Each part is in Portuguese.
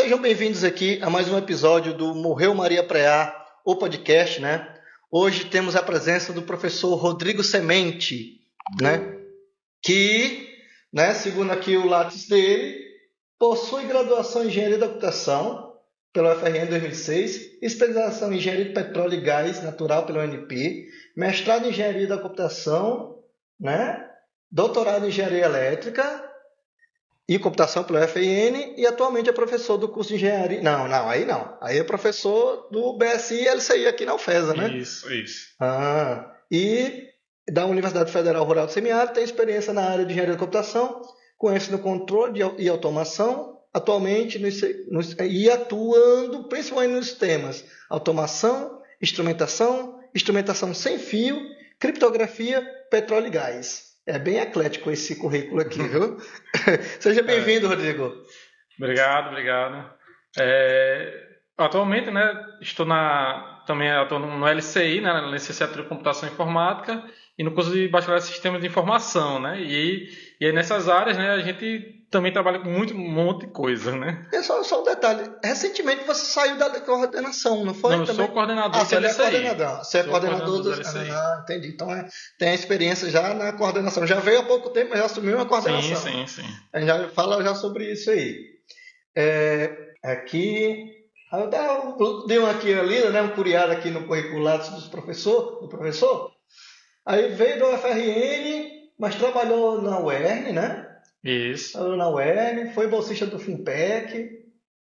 sejam bem-vindos aqui a mais um episódio do Morreu Maria Preá, o podcast, né? Hoje temos a presença do professor Rodrigo Semente, né? Que, né, segundo aqui o lápis dele, possui graduação em Engenharia da Computação pela UFRN 2006, especialização em Engenharia de Petróleo e Gás Natural pela UNP, mestrado em Engenharia da Computação, né? Doutorado em Engenharia Elétrica e computação pela UFN e atualmente é professor do curso de engenharia. Não, não, aí não. Aí é professor do BSI e LCI aqui na UFESA, né? Isso, isso. Ah, e da Universidade Federal Rural do Semiárido tem experiência na área de engenharia de computação, conhece no controle e automação, atualmente no, no, e atuando principalmente nos temas automação, instrumentação, instrumentação sem fio, criptografia, petróleo e gás. É bem eclético esse currículo aqui, viu? Seja bem-vindo, é. Rodrigo. Obrigado, obrigado. É, atualmente, né, estou na, também estou no LCI, né, na licenciatura de Computação e Informática, e no curso de Bacharelado em Sistemas de Informação, né, e, e nessas áreas, né, a gente também trabalha com muito, um monte de coisa, né? É só, só um detalhe. Recentemente você saiu da coordenação, não foi? Não, eu também? sou coordenador ah, você do LCI. É coordenador. Você é coordenador, do, LCI. Ah, entendi. Então é, tem a experiência já na coordenação. Já veio há pouco tempo, mas já assumiu a coordenação. Sim, sim, sim. A gente já fala já sobre isso aí. É, aqui... Eu dei um aqui ali, né, um curiado aqui no curricular dos professor, do professor. Aí veio do UFRN, mas trabalhou na UERN, né? Isso. Trabalhou na UERN, foi bolsista do FIMPEC.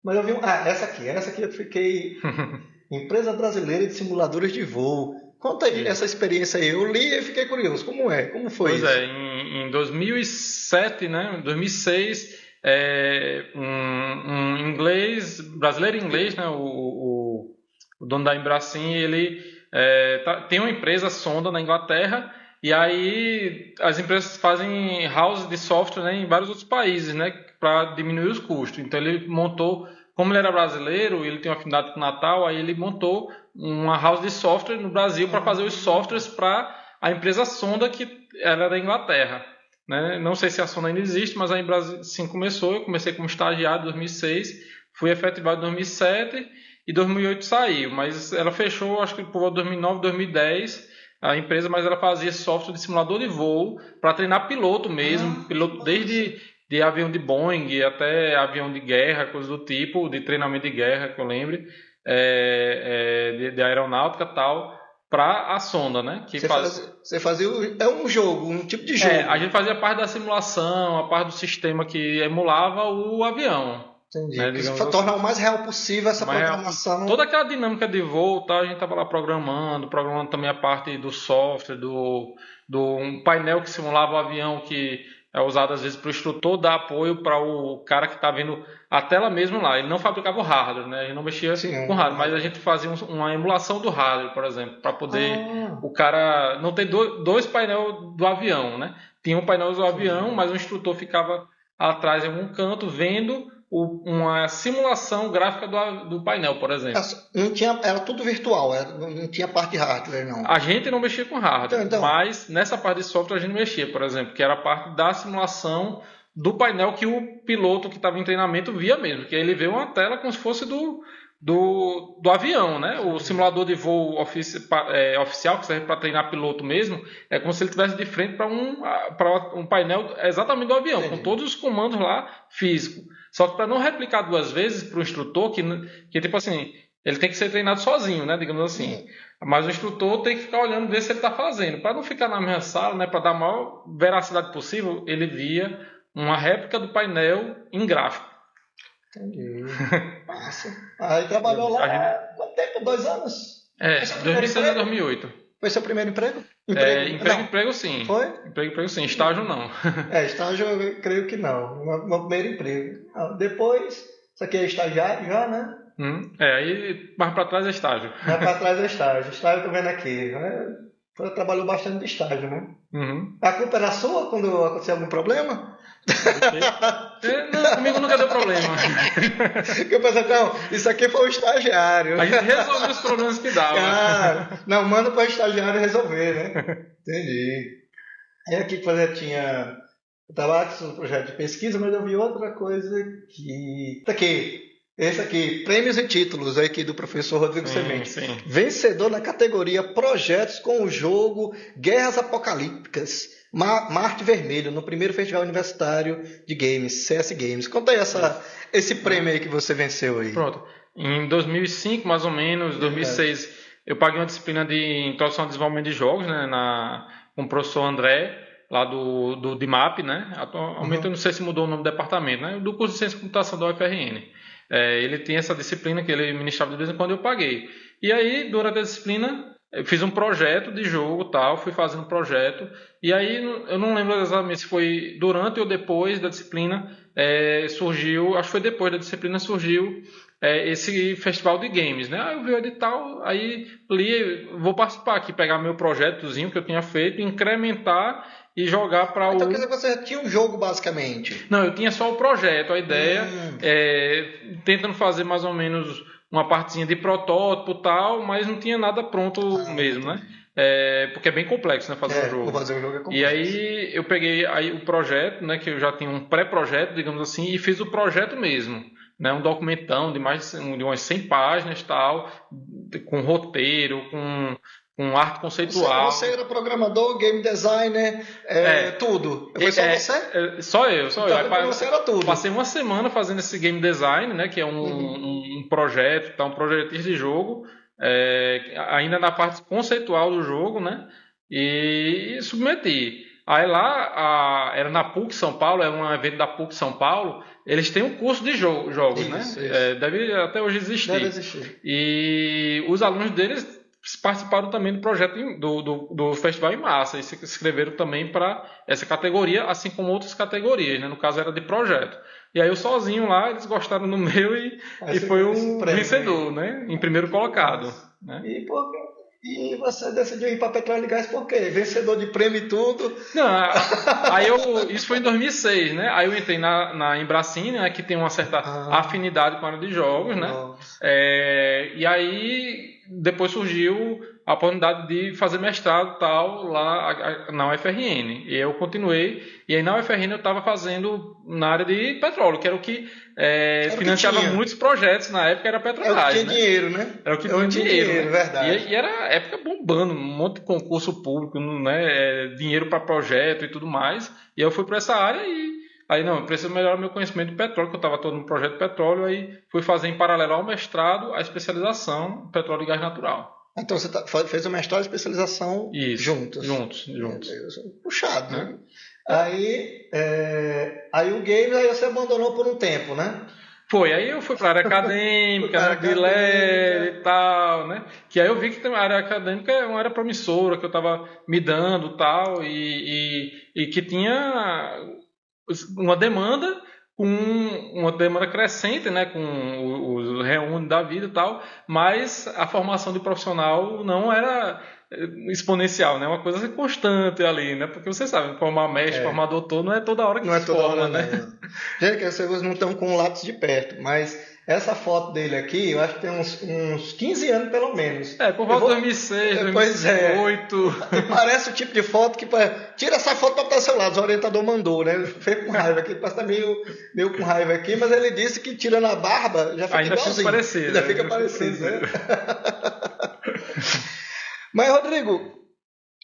Mas eu vi. Ah, essa aqui. Essa aqui eu fiquei... Empresa Brasileira de Simuladores de Voo. Conta aí essa experiência aí. Eu li e fiquei curioso. Como é? Como foi pois isso? Pois é, em, em 2007, né? 2006, é, um, um, inglês, brasileiro inglês, né? O, o, o dono da Embracin, ele é, tá, tem uma empresa sonda na Inglaterra e aí as empresas fazem house de software né, em vários outros países, né, para diminuir os custos. Então ele montou, como ele era brasileiro, ele tem uma afinidade com o Natal, aí ele montou uma house de software no Brasil para fazer os softwares para a empresa sonda que era da Inglaterra. Né? Não sei se a sonda ainda existe, mas a Embrasil sim começou. Eu comecei como estagiário em 2006, fui efetivado em 2007 e 2008 saiu, mas ela fechou acho que por 2009, 2010 a empresa, mas ela fazia software de simulador de voo para treinar piloto mesmo, ah, piloto desde de avião de Boeing até avião de guerra, coisa do tipo, de treinamento de guerra, que eu lembre, é, é, de, de, aeronáutica tal, para a sonda, né? Que você, faz... fazia, você fazia é um jogo, um tipo de jogo. É, a gente fazia parte da simulação, a parte do sistema que emulava o avião. Entendi. Né, para tornar o mais real possível essa programação. Real. Toda aquela dinâmica de voo, tá, a gente estava lá programando, programando também a parte do software, do, do um painel que simulava o avião que é usado às vezes para o instrutor dar apoio para o cara que está vendo a tela mesmo lá. Ele não fabricava o hardware, né? Gente não mexia Sim, com hardware, mas a gente fazia uma emulação do hardware, por exemplo, para poder ah. o cara não ter dois painéis do avião, né? Tinha um painel do avião, mas o instrutor ficava atrás em algum canto vendo uma simulação gráfica do, do painel, por exemplo. Não tinha, era tudo virtual, era, não tinha parte de hardware, não. A gente não mexia com hardware, então, então. mas nessa parte de software a gente mexia, por exemplo, que era a parte da simulação do painel que o piloto que estava em treinamento via mesmo, que ele vê uma tela como se fosse do, do, do avião, né? O simulador de voo ofici, é, oficial, que serve para treinar piloto mesmo, é como se ele estivesse de frente para um, um painel exatamente do avião, Entendi. com todos os comandos lá físicos. Só que para não replicar duas vezes para o instrutor, que, que tipo assim, ele tem que ser treinado sozinho, né? Digamos assim. Sim. Mas o instrutor tem que ficar olhando ver se ele está fazendo. Para não ficar na mesma sala, né? Para dar a maior veracidade possível, ele via uma réplica do painel em gráfico. Entendi. Massa. Aí trabalhou lá gente... quanto tempo? Dois anos? É, 2006 a 2008. Foi seu primeiro emprego? Emprego, é, emprego, emprego sim. Foi? Emprego, emprego sim. Estágio não. é, estágio eu creio que não. Meu, meu primeiro emprego. Depois, isso aqui é estagiário já, né? Hum, é, aí mais para trás é estágio. Mais para trás é estágio. Estágio eu tô vendo aqui. É, trabalhou bastante de estágio, né? Uhum. A culpa era sua quando aconteceu algum problema? Não, comigo nunca deu problema. eu pensei, não, isso aqui foi o estagiário. A gente resolveu os problemas que dava. Ah, não, manda para o estagiário resolver, né? Entendi. Aí aqui que fazer tinha. Eu estava no projeto de pesquisa, mas eu vi outra coisa que. Tá aqui. Esse aqui, prêmios e títulos aqui do professor Rodrigo Sim, Semente. sim. Vencedor na categoria Projetos com o jogo Guerras Apocalípticas. Ma- Marte Vermelho, no primeiro Festival Universitário de Games, CS Games. Conta aí essa, esse prêmio aí que você venceu aí. Pronto. Em 2005, mais ou menos, 2006, eu paguei uma disciplina de introdução ao desenvolvimento de jogos, né, na, com o professor André, lá do, do DIMAP, né? Atualmente Uhum. eu não sei se mudou o nome do departamento, né? Do curso de Ciência e Computação da UFRN. É, ele tem essa disciplina que ele ministrava de vez em quando eu paguei. E aí, durante a disciplina, eu fiz um projeto de jogo tal, fui fazendo um projeto. E aí, eu não lembro exatamente se foi durante ou depois da disciplina, é, surgiu, acho que foi depois da disciplina, surgiu é, esse festival de games, né? Aí eu vi o edital, aí li, vou participar aqui, pegar meu projetozinho que eu tinha feito, incrementar e jogar para Então o. quer dizer que você tinha um jogo basicamente. Não, eu tinha só o projeto, a ideia, Hum. é, tentando fazer mais ou menos uma partezinha de protótipo e tal, mas não tinha nada pronto Ah, mesmo, né? É, porque é bem complexo, né, fazer É, um jogo. fazer um jogo é E complexo. aí eu peguei aí o projeto, né, que eu já tinha um pré-projeto, digamos assim, e fiz o projeto mesmo, né, um documentão de mais de umas 100 páginas tal, com roteiro, com, com arte Você, conceitual. você era programador, game designer, é, É. tudo. Foi só É, você? é, só eu, só Então, eu. Aí, você era tudo. Passei uma semana fazendo esse game design, né, que é um, Uhum. um- projeto, tá, um projetista de jogo, é, ainda na parte conceitual do jogo, né, e, submeti. Aí lá, a- era na PUC São Paulo, é um evento da PUC São Paulo, eles têm um curso de jo- jogos, Isso, né? isso. É, deve até hoje existir. Deve existir. E os alunos deles participaram também do projeto do, do, do festival em massa e se inscreveram também para essa categoria, assim como outras categorias, né? No caso era de projeto. E aí eu sozinho lá, eles gostaram do meu e, Aí e foi o prêmio vencedor, né? Em primeiro colocado. Né? E, e você decidiu ir para Petróleo e Gás por quê? Vencedor de prêmio e tudo. Não, aí eu, isso foi em 2006, né? Aí eu entrei na, na Embracine, né? Que tem uma certa Ah. afinidade com a área de jogos, né? É, e aí depois surgiu a oportunidade de fazer mestrado tal lá na UFRN. E eu continuei. E aí na UFRN eu estava fazendo na área de petróleo, que era o que é, Era o que financiava tinha. muitos projetos na época, era É o Petrobras. que tinha né? dinheiro, né? Era o que É o tinha dinheiro, né? verdade. E, e era época bombando, um monte de concurso público, né? é, dinheiro para projeto e tudo mais. E eu fui para essa área e aí não, eu preciso melhorar meu conhecimento de petróleo, que eu estava todo no projeto de petróleo, aí fui fazer em paralelo ao mestrado a especialização em petróleo e gás natural. Então você tá- fez o mestrado e especialização Isso. juntos. Juntos, juntos. Meu Deus, Puxado, né? Aí, é, aí o game aí você abandonou por um tempo, né? Foi, aí eu fui para a área acadêmica, pra né, de e tal, né? Que aí eu vi que a área acadêmica é uma área promissora, que eu estava me dando e tal, e, e, e que tinha uma demanda com uma demanda crescente, né, com os reúne da vida e tal, mas a formação de profissional não era eh, exponencial, né, uma coisa constante ali, né, porque você sabe, formar mestre, É. formar doutor não é toda hora que Não é se toda forma, hora, né? né? Gente, que vocês não estão com o lápis de perto, mas essa foto dele aqui, eu acho que tem uns, uns 15 anos pelo menos. É, por volta de 2006, É, pois é. 2008. E parece o tipo de foto que. Tira essa foto para botar seu lado, o orientador mandou, né? Fiquei com raiva aqui, parece tá meio, meio com raiva aqui, mas ele disse que tirando a barba já fica Ainda fica igualzinho. parecido. Ainda né? fica parecido, né? Mas, Rodrigo,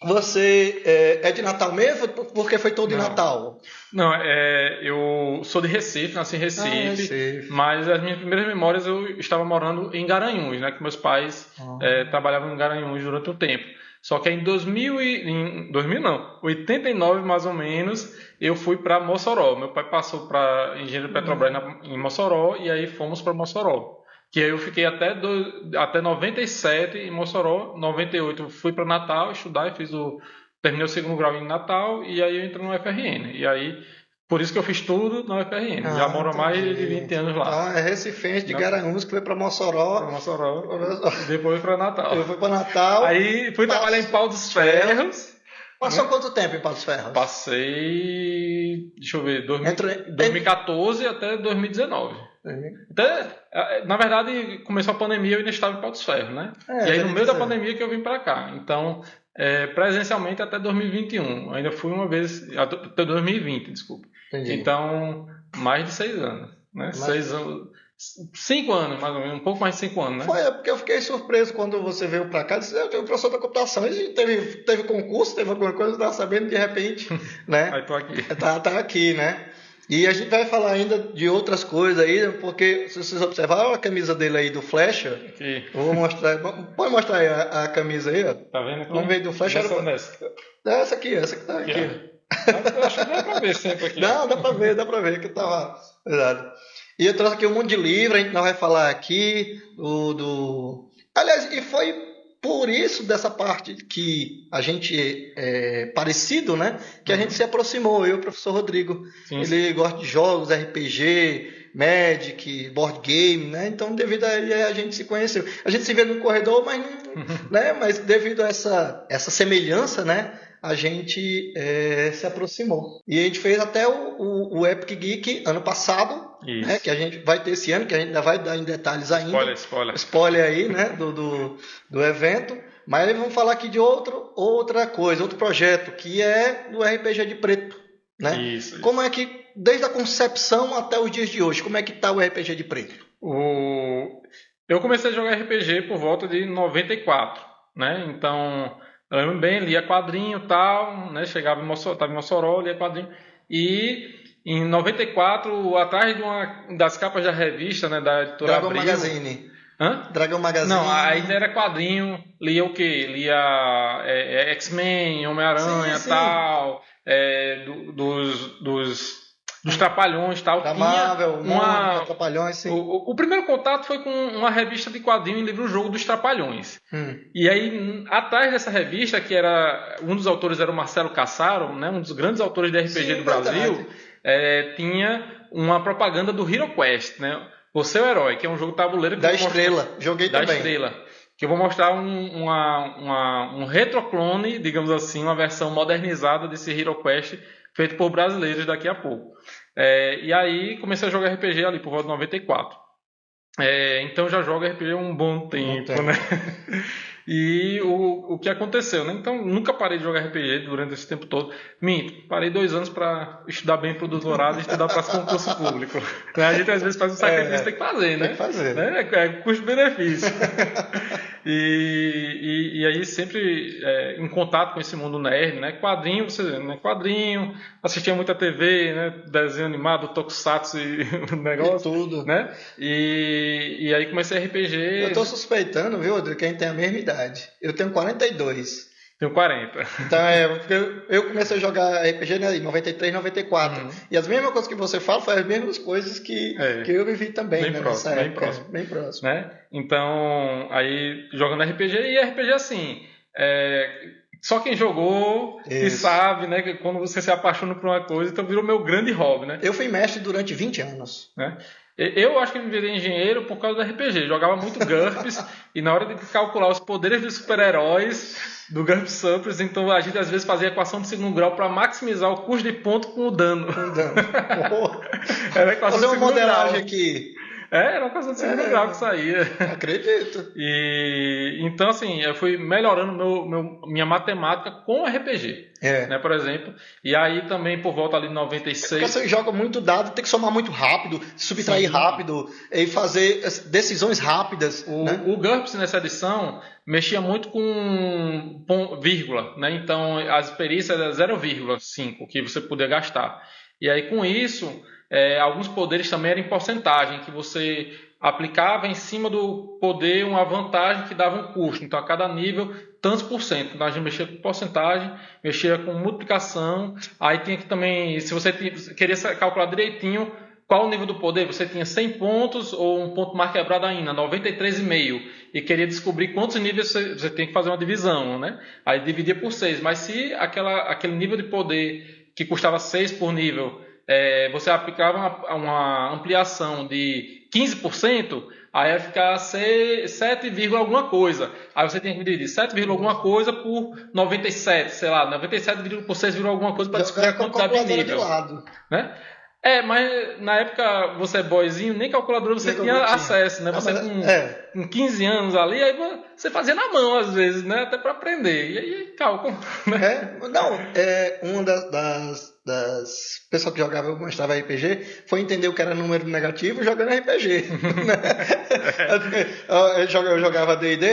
você é, é de Natal mesmo? Porque foi todo de. Natal? Não, é, eu sou de Recife, nasci em Recife, Ah, Recife. mas as minhas primeiras memórias eu estava morando em Garanhuns, né? Que meus pais Ah. é, trabalhavam em Garanhuns durante um tempo. Só que em 2000 e, em 2000 não, 89 mais ou menos, eu fui para Mossoró. Meu pai passou para Engenheiro Petrobras na- em Mossoró e aí fomos para Mossoró. Que aí eu fiquei até, do, até 97 em Mossoró, 98 eu fui para Natal estudar e fiz o terminei o segundo grau em Natal e aí eu entrei no UFRN. E aí por isso que eu fiz tudo na UFRN. Já Ah, moro há mais de entendi. 20 anos lá. Então é Recifense de. Garanhuns que foi para Mossoró. Mossoró, depois para Natal. Eu fui para Natal. Aí fui trabalhar em Pau dos Ferros. Passou quanto tempo em Patos Ferros? Passei, deixa eu ver, 2000 Entre- 2014 até 2019. Eh, na verdade, começou a pandemia e eu ainda estava em Pau dos Ferros, né? É, e aí, no meio da pandemia que eu vim para cá. Então, eh, presencialmente até 2021. Ainda fui uma vez, até 2020, desculpa. Entendi. Então, mais de seis anos. Né? Seis, anos Cinco anos, mais ou menos, um pouco mais de cinco anos, né? Foi, é porque eu fiquei surpreso quando você veio para cá. Disse, eu tenho professor da computação. E teve, teve concurso, teve alguma coisa, eu estava sabendo de repente, né? Aí tô aqui. Tá, tá aqui, né? E a gente vai falar ainda de outras coisas aí, porque se vocês observarem a camisa dele aí do Flecha, Aqui. eu vou mostrar. Pode mostrar aí a, a camisa aí, ó. Tá vendo? Vamos ver do Flash, Essa, era- nessa. Essa aqui, essa que tá aqui. Aqui, Eu acho que dá pra ver sempre aqui. Não, dá pra ver, dá pra ver que tava. Exato. E eu trouxe aqui um monte de livro, a gente não vai falar aqui do. do... Aliás, e foi por isso dessa parte que a gente é parecido, né? Que a gente se aproximou, eu e o professor Rodrigo. Sim, Ele gosta de jogos, RPG, Magic, board game, né? Então, devido a ele, a gente se conheceu. A gente se vê no corredor, mas não, né? Mas devido a essa, essa semelhança, né? A gente é, se aproximou. E a gente fez até o, o, o Epic Geek ano passado, né? Que a gente vai ter esse ano, que a gente ainda vai dar em detalhes ainda. Spoiler, spoiler. Spoiler aí, né? Do, do, do evento. Mas vamos falar aqui de outro, outra coisa, outro projeto, que é do RPG de preto, né? Isso. isso. Como é que, desde a concepção até os dias de hoje, como é que tá o RPG de preto? O... Eu comecei a jogar RPG por volta de 94, né? Então, eu lembro bem, lia quadrinho e tal, né? Chegava em Mossoró, tava em Mossoró, lia quadrinho. E em 94, atrás de uma das capas da revista, né? Da editora Dragon Abril... Magazine. Hã? Dragon Magazine. Não, ainda era quadrinho, lia o quê? Lia é, é, X-Men, Homem-Aranha tal, é, do- dos, dos, dos Trapalhões tal. Da Marvel, uma, Trapalhões, sim. o, o- primeiro contato foi com uma revista de quadrinho em livro-jogo dos Trapalhões. Hum. E aí, atrás dessa revista, que era. Um dos autores era o Marcelo Cassaro, né, um dos grandes autores de RPG Sim, do Brasil, é, tinha uma propaganda do Hero Quest, né? Você é o herói, que é um jogo tabuleiro que Da vou mostrar- Estrela. Joguei da também. Estrela. Que eu vou mostrar um, uma, uma- um retroclone, digamos assim, uma versão modernizada desse Hero Quest, feito por brasileiros daqui a pouco. É, e aí comecei a jogar RPG ali por volta de 94. É, então já jogo RPG há um bom tempo, tempo. né? E o, o que aconteceu, né? Então nunca parei de jogar RPG durante esse tempo todo. Minto, parei dois anos para estudar bem pro doutorado e estudar para concurso público. Né? A gente às vezes faz um sacrifício, É, tem que fazer, né? Tem que fazer. né? É custo-benefício. e, e, e aí sempre é, em contato com esse mundo nerd, né? Quadrinho, você né? quadrinho, assistia muita TV, né? Desenho animado, tokusatsu e E negócio, tudo. né? E, e aí comecei RPG, Eu tô suspeitando, viu, Rodrigo, que a gente tem a mesma idade. Eu tenho 42. Tenho 40. Então, é, porque eu- eu comecei a jogar RPG né, em 93, 94. Uhum. E as mesmas coisas que você fala foram as mesmas coisas que, É. que eu vivi também, Bem né, próximo, bem época. próximo. Bem próximo. né? Então, aí jogando RPG e RPG assim, é, só quem jogou Isso. sabe, né? Que quando você se apaixona por uma coisa, então virou meu grande hobby, né? Eu fui mestre durante 20 anos. né? Eu acho que me virei engenheiro por causa do RPG. Jogava muito GURPS e na hora de calcular os poderes dos super-heróis do GURPS Surplus, então a gente às vezes fazia equação de segundo grau para maximizar o custo de ponto com o dano. Andando. Pô, Era equação Fazer uma segundo grau. modelagem aqui. É, era uma equação de segundo É. grau que saía. Acredito. E então assim, eu fui melhorando meu, meu- minha matemática com RPG, É. né, por exemplo. E aí também por volta ali de Porque 96, você joga muito dado, tem que somar muito rápido, subtrair Sim. rápido e fazer decisões rápidas. o, né? o GURPS nessa edição mexia muito com vírgula, né? Então as perícias era 0,5 que você podia gastar. E aí com isso, é, alguns poderes também eram em porcentagem, que você aplicava em cima do poder uma vantagem que dava um custo. Então a cada nível, tantos por cento. Então a gente mexia com porcentagem, mexia com multiplicação. Aí tinha que também, se você queria calcular direitinho qual o nível do poder, você tinha 100 pontos ou um ponto mais quebrado ainda, 93,5. E queria descobrir quantos níveis você, você tem que fazer uma divisão, né? Aí dividia por 6. Mas se aquela, aquele nível de poder que custava 6 por nível, é, você aplicava uma, uma ampliação de 15%, aí ia ficar se- 7, vírgula alguma coisa. Aí você tinha que dividir 7, vírgula alguma coisa por 97, sei lá, 97 vírgula por 6, vírgula alguma coisa para descobrir a quantidade de calculadora de nível lado. né? É, mas na época você é boyzinho, nem calculadora você Nem tinha acesso, né? Ah, Você com, é. com 15 anos ali, aí você fazia na mão às vezes, né? Até para aprender. E aí cálculo, né? É, não, é uma das, das, das pessoas que jogavam, mostrava RPG, foi entender o que era número negativo jogando RPG. eu jogava D&D,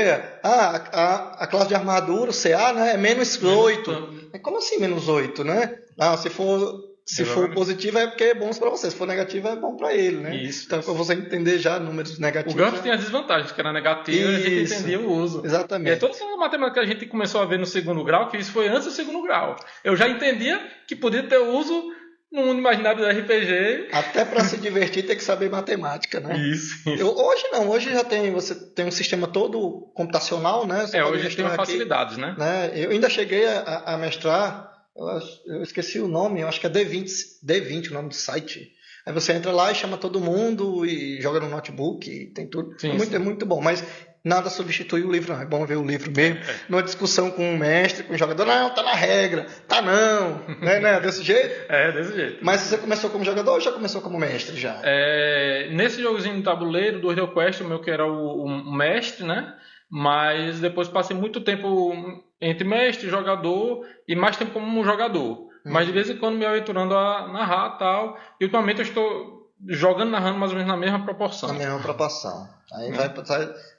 ah, a, a classe de armadura, o CA, né, é menos 8. Como assim menos 8, né? Ah, se for se for positivo é porque é bom para você, se for negativo é bom para ele, né? Isso. Então, para você entender já números negativos. O GURPS já... tem as desvantagens, que era negativo e a gente entendia o uso. Exatamente. E é toda essa matemática que a gente começou a ver no segundo grau, que isso foi antes do segundo grau. Eu já entendia que podia ter uso no mundo imaginário do RPG. Até para se divertir tem que saber matemática, né? Isso. Eu, hoje não, hoje já tem você tem um sistema todo computacional, né? Você é, hoje a gente tem facilidades, né? né? Eu ainda cheguei a, a mestrar eu, esqueci o nome, eu acho que é D20, D20 o nome do site. Aí você entra lá e chama todo mundo e joga no notebook, e tem tudo. Sim, é, muito, sim. é muito bom, mas nada substitui o livro, não. É bom ver o livro mesmo. É. Numa discussão com o mestre, com o jogador, não, tá na regra, tá não. né, né? Desse jeito? É, desse jeito. Mas você começou como jogador ou já começou como mestre já? É, nesse jogozinho de tabuleiro do Real Quest, o meu que era o, o mestre, né? Mas depois passei muito tempo entre mestre, jogador e mais tempo como um jogador. Uhum. Mas de vez em quando me aventurando a narrar tal. E ultimamente eu estou jogando, narrando mais ou menos na mesma proporção. Na mesma proporção. Aí vai,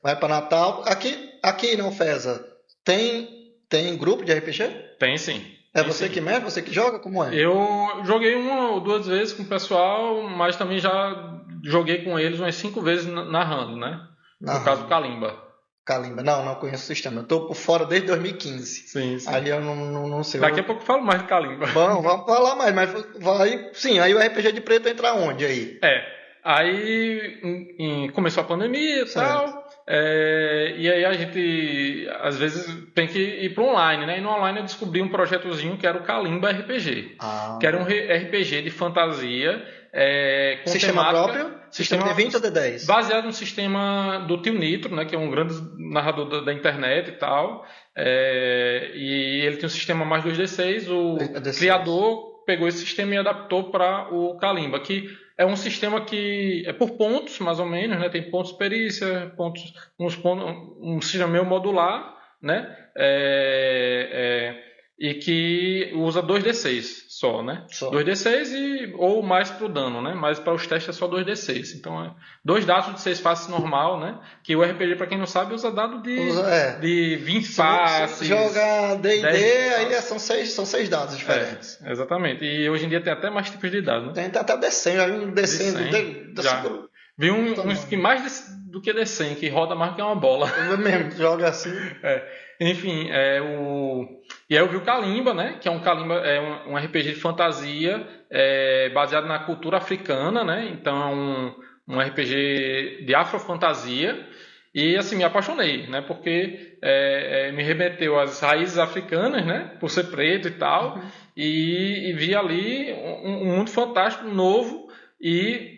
vai para Natal. Aqui, aqui não, Feza, tem, tem grupo de RPG? Tem sim. É você que mexe, você que joga? Como é? Eu joguei uma ou duas vezes com o pessoal, mas também já joguei com eles umas cinco vezes narrando, né? No caso do Kalimba. Kalimba. Não, não conheço o sistema. Eu estou por fora desde 2015. Sim, sim. Aí eu não, não, não sei. Daqui a pouco eu falo mais de Kalimba. Bom, vamos falar mais, mas vai. Sim, aí o RPG de preto entra onde aí? É. Aí em, em, começou a pandemia e tal. É, e aí a gente às vezes tem que ir para online, né? E no online eu descobri um projetozinho que era o Kalimba RPG. Ah. Que era um RPG de fantasia é, com sistema temática, próprio? Sistema de 20 ou de 10? Baseado no sistema do Tio Nitro, né, que é um grande narrador da, da internet e tal. É, e ele tem um sistema mais 2D6. O D6. criador pegou esse sistema e adaptou para o Kalimba, que é um sistema que é por pontos, mais ou menos, né? Tem pontos perícia, pontos, uns pontos, um sistema meio modular, né? É, é, e que usa 2d6 só, né? Só. 2d6 e, ou mais para o dano, né? Mas para os testes é só 2d6. Então, é dois dados de 6 faces normal, né? Que o RPG, para quem não sabe, usa dado de, usa, é. de 20 se faces. Joga D&D, aí é, são 6 são seis dados diferentes. É, exatamente. E hoje em dia tem até mais tipos de dados, né? Tem até D100, já um D100. D100 de, já. Vi um, uns que mais do que D100, que roda mais que uma bola. Eu mesmo, joga assim. É. Enfim, é o. E aí eu vi o Kalimba, né? Que é um Kalimba, é um, um RPG de fantasia é, baseado na cultura africana, né? Então é um, um RPG de afrofantasia. E assim, me apaixonei, né? Porque é, é, me remeteu às raízes africanas, né? Por ser preto e tal. Uhum. E, e, vi ali um, um mundo fantástico, novo e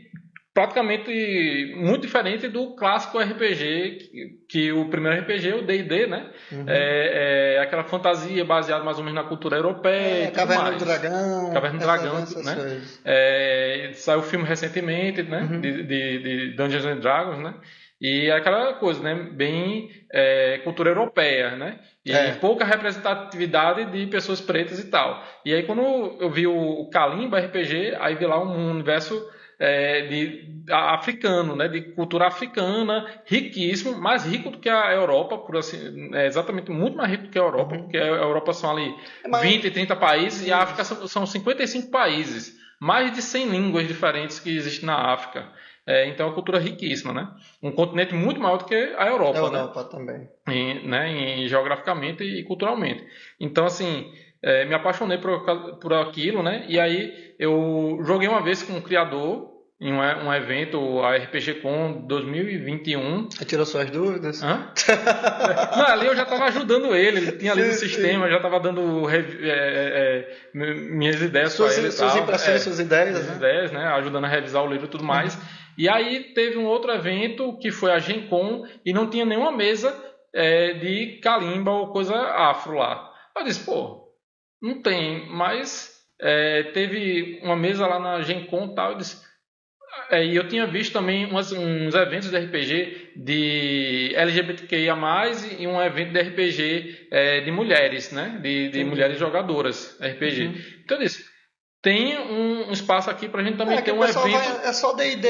praticamente muito diferente do clássico RPG, que, que o primeiro RPG, o D&D, né? Uhum. É, é, aquela fantasia baseada mais ou menos na cultura europeia. É, Caverna do Dragão. Caverna do Dragão, né? É, saiu o filme recentemente, né? Uhum. De, de, de, Dungeons and Dragons, né? E é aquela coisa, né? Bem é, cultura europeia, né? E é. pouca representatividade de pessoas pretas e tal. E aí quando eu vi o Kalimba RPG, aí vi lá um universo é, de, africano, né, de cultura africana, riquíssimo, mais rico do que a Europa, por assim, é exatamente muito mais rico do que a Europa, uhum. porque a Europa são ali mais... 20, 30 países e a África são, são 55 países, mais de 100 línguas diferentes que existem na África. É, então é uma cultura riquíssima, né? Um continente muito maior do que a Europa, a né? Europa né? também. E, né, em, geograficamente e culturalmente. Então, assim, é, me apaixonei por, por aquilo, né? E aí eu joguei uma vez com um criador em um, um evento, a RPG Com 2021. Você tirou suas dúvidas? Hã? Não, ali eu já estava ajudando ele, ele tinha ali sim, no sistema, já estava dando é, é, é, minhas ideias suas, para ele. Suas tal. impressões, é, suas ideias. Suas né? ideias, né? Ajudando a revisar o livro e tudo mais. Uhum. E aí teve um outro evento que foi a Gen Con e não tinha nenhuma mesa é, de calimba ou coisa afro lá. Eu disse, pô, não tem, mas é, teve uma mesa lá na Gen Con e tal, eu disse é, e eu tinha visto também umas, uns eventos de RPG de LGBTQIA+, e um evento de RPG é, de mulheres, né? De, de mulheres jogadoras RPG. Uhum. Então eu disse, tem um, espaço aqui para a gente também é, ter um evento. Vai, é só D&D,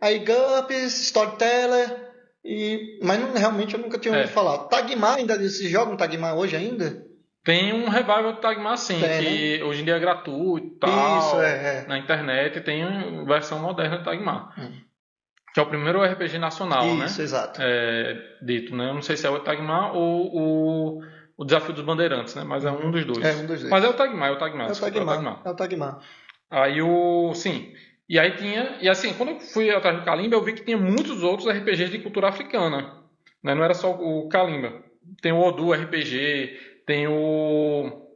aí GURPS, Storyteller, e, mas não, realmente eu nunca tinha ouvido é. falar. Tagmar ainda, se joga um Tagmar hoje ainda? Tem um revival do Tagmar sim, tem, que né? hoje em dia é gratuito e tal. Isso, é, é. Na internet tem versão moderna do Tagmar. Hum. Que é o primeiro RPG nacional, Isso, né? Isso, exato. É, dito, né? Eu não sei se é o Tagmar ou o, o Desafio dos Bandeirantes, né? Mas é um dos dois. É um dos dois. Mas é o Tagmar, é o Tagmar. É o Tagmar. É o Tagmar. É o Tagmar. Aí o. Sim. E aí tinha. E assim, quando eu fui atrás do Kalimba, eu vi que tinha muitos outros RPGs de cultura africana. Né? Não era só o Kalimba. Tem o Odu RPG, tem o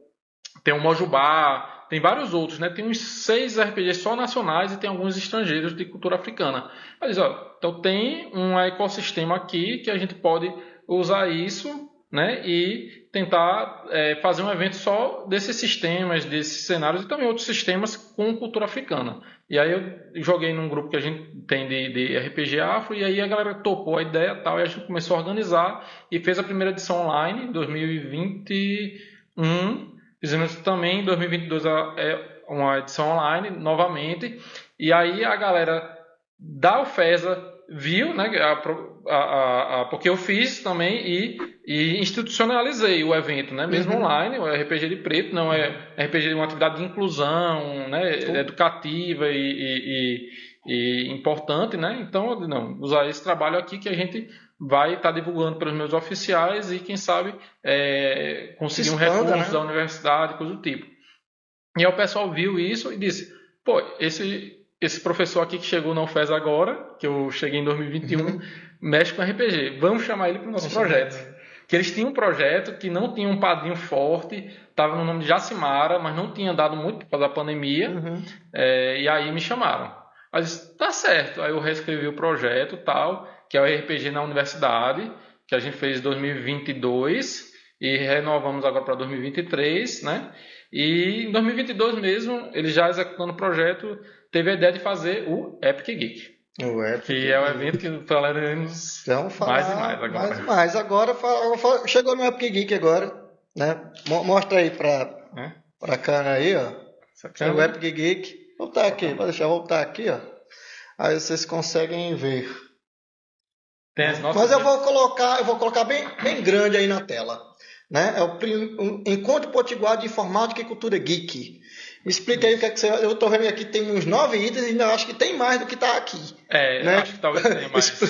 tem o Mojubá, tem vários outros, né? Tem uns seis RPGs só nacionais e tem alguns estrangeiros de cultura africana. Mas, ó, então tem um ecossistema aqui que a gente pode usar isso, né? E tentar é, fazer um evento só desses sistemas, desses cenários e também outros sistemas com cultura africana. E aí eu joguei num grupo que a gente tem de, de RPG Afro e aí a galera topou a ideia tal e a gente começou a organizar e fez a primeira edição online em 2021. Fizemos também em 2022 é uma edição online novamente. E aí a galera da UFESA viu, né, a, a, a, porque eu fiz também e, e, institucionalizei o evento, né, mesmo uhum. online, o RPG de preto, não é RPG de uma atividade de inclusão, né, uhum. educativa e, e, e, importante, né, então, não, usar esse trabalho aqui que a gente vai estar tá divulgando para os meus oficiais e, quem sabe, é, conseguir um recurso né? da universidade, coisa do tipo. E aí o pessoal viu isso e disse, pô, esse esse professor aqui que chegou na UFES agora, que eu cheguei em 2021, uhum. mexe com RPG. Vamos chamar ele para o nosso Nossa, projeto. É. Que eles tinham um projeto que não tinha um padrinho forte, estava no nome de Jacimara, mas não tinha dado muito por causa da pandemia. Uhum. É, e aí me chamaram. Mas tá certo. Aí eu reescrevi o projeto tal, que é o RPG na universidade, que a gente fez em 2022 e renovamos agora para 2023, né? E em 2022 mesmo, ele já executando o projeto, teve a ideia de fazer o Epic Geek. O Epic que é o evento que falaremos Vamos falar mais e mais agora. Mais e mais. Agora, chegou no Epic Geek agora. Né? Mostra aí para é? pra cá aí, ó. É o Epic Geek. Voltar aqui, vou deixar voltar aqui, ó. Aí vocês conseguem ver. Mas eu vou colocar, eu vou colocar bem, bem grande aí na tela. Né? É o um Encontro Potiguar de Informática e Cultura Geek. Explica aí o que é que você. Eu estou vendo aqui tem uns nove itens e ainda acho que tem mais do que está aqui. É, né? acho que talvez tenha mais.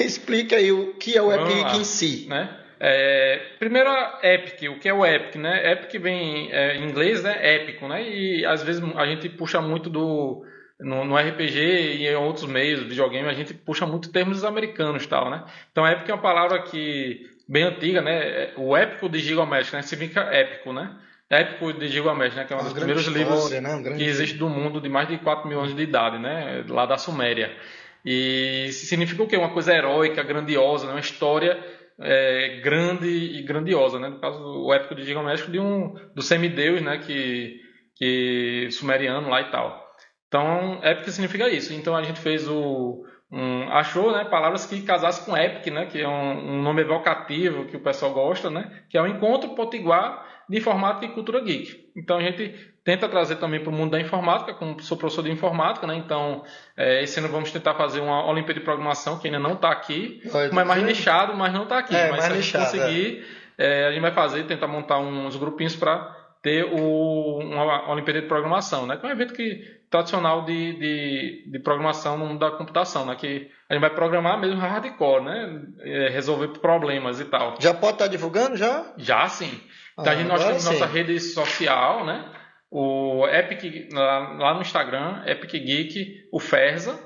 Explica aí o que é o Vamos Epic lá, em si. Né? É, primeiro, Epic, o que é o Epic, né? Epic vem é, em inglês, né? Épico, né? E às vezes a gente puxa muito do. No, no, RPG e em outros meios, videogame, a gente puxa muito termos americanos e tal, né? Então, épico é uma palavra que bem antiga, né? O épico de Gilgamesh, né? Significa épico, né? Épico de Gilgamesh, né? Que é um dos primeiros livros né? um que existe do mundo de mais de 4 mil anos de idade, né? Lá da Suméria. E significa o quê? Uma coisa heróica, grandiosa, né? uma história é, grande e grandiosa, né? No caso, o épico de Gilgamesh de um do semideus, né? Que, que sumeriano lá e tal. Então, épico significa isso. Então a gente fez o um, achou né, palavras que casassem com epic, né, que é um, um, nome evocativo que o pessoal gosta, né, que é o encontro potiguar de informática e cultura geek. Então a gente tenta trazer também para o mundo da informática, como sou professor de informática, né, então é, esse ano vamos tentar fazer uma Olimpíada de Programação que ainda não está aqui, como é mais nichado, mas não está aqui. É, mas se a gente nichado, conseguir, é. a gente vai fazer, tentar montar uns grupinhos para ter o, uma Olimpíada de Programação, né? Que é um evento que, tradicional de, de, de programação no mundo da computação, né? Que a gente vai programar mesmo hardcore, né? É, resolver problemas e tal. Já pode estar tá divulgando, já? Já, sim. Então, ah, a gente, nós temos sim. nossa rede social, né? O Epic, lá, lá no Instagram, Epic Geek, o Ferza,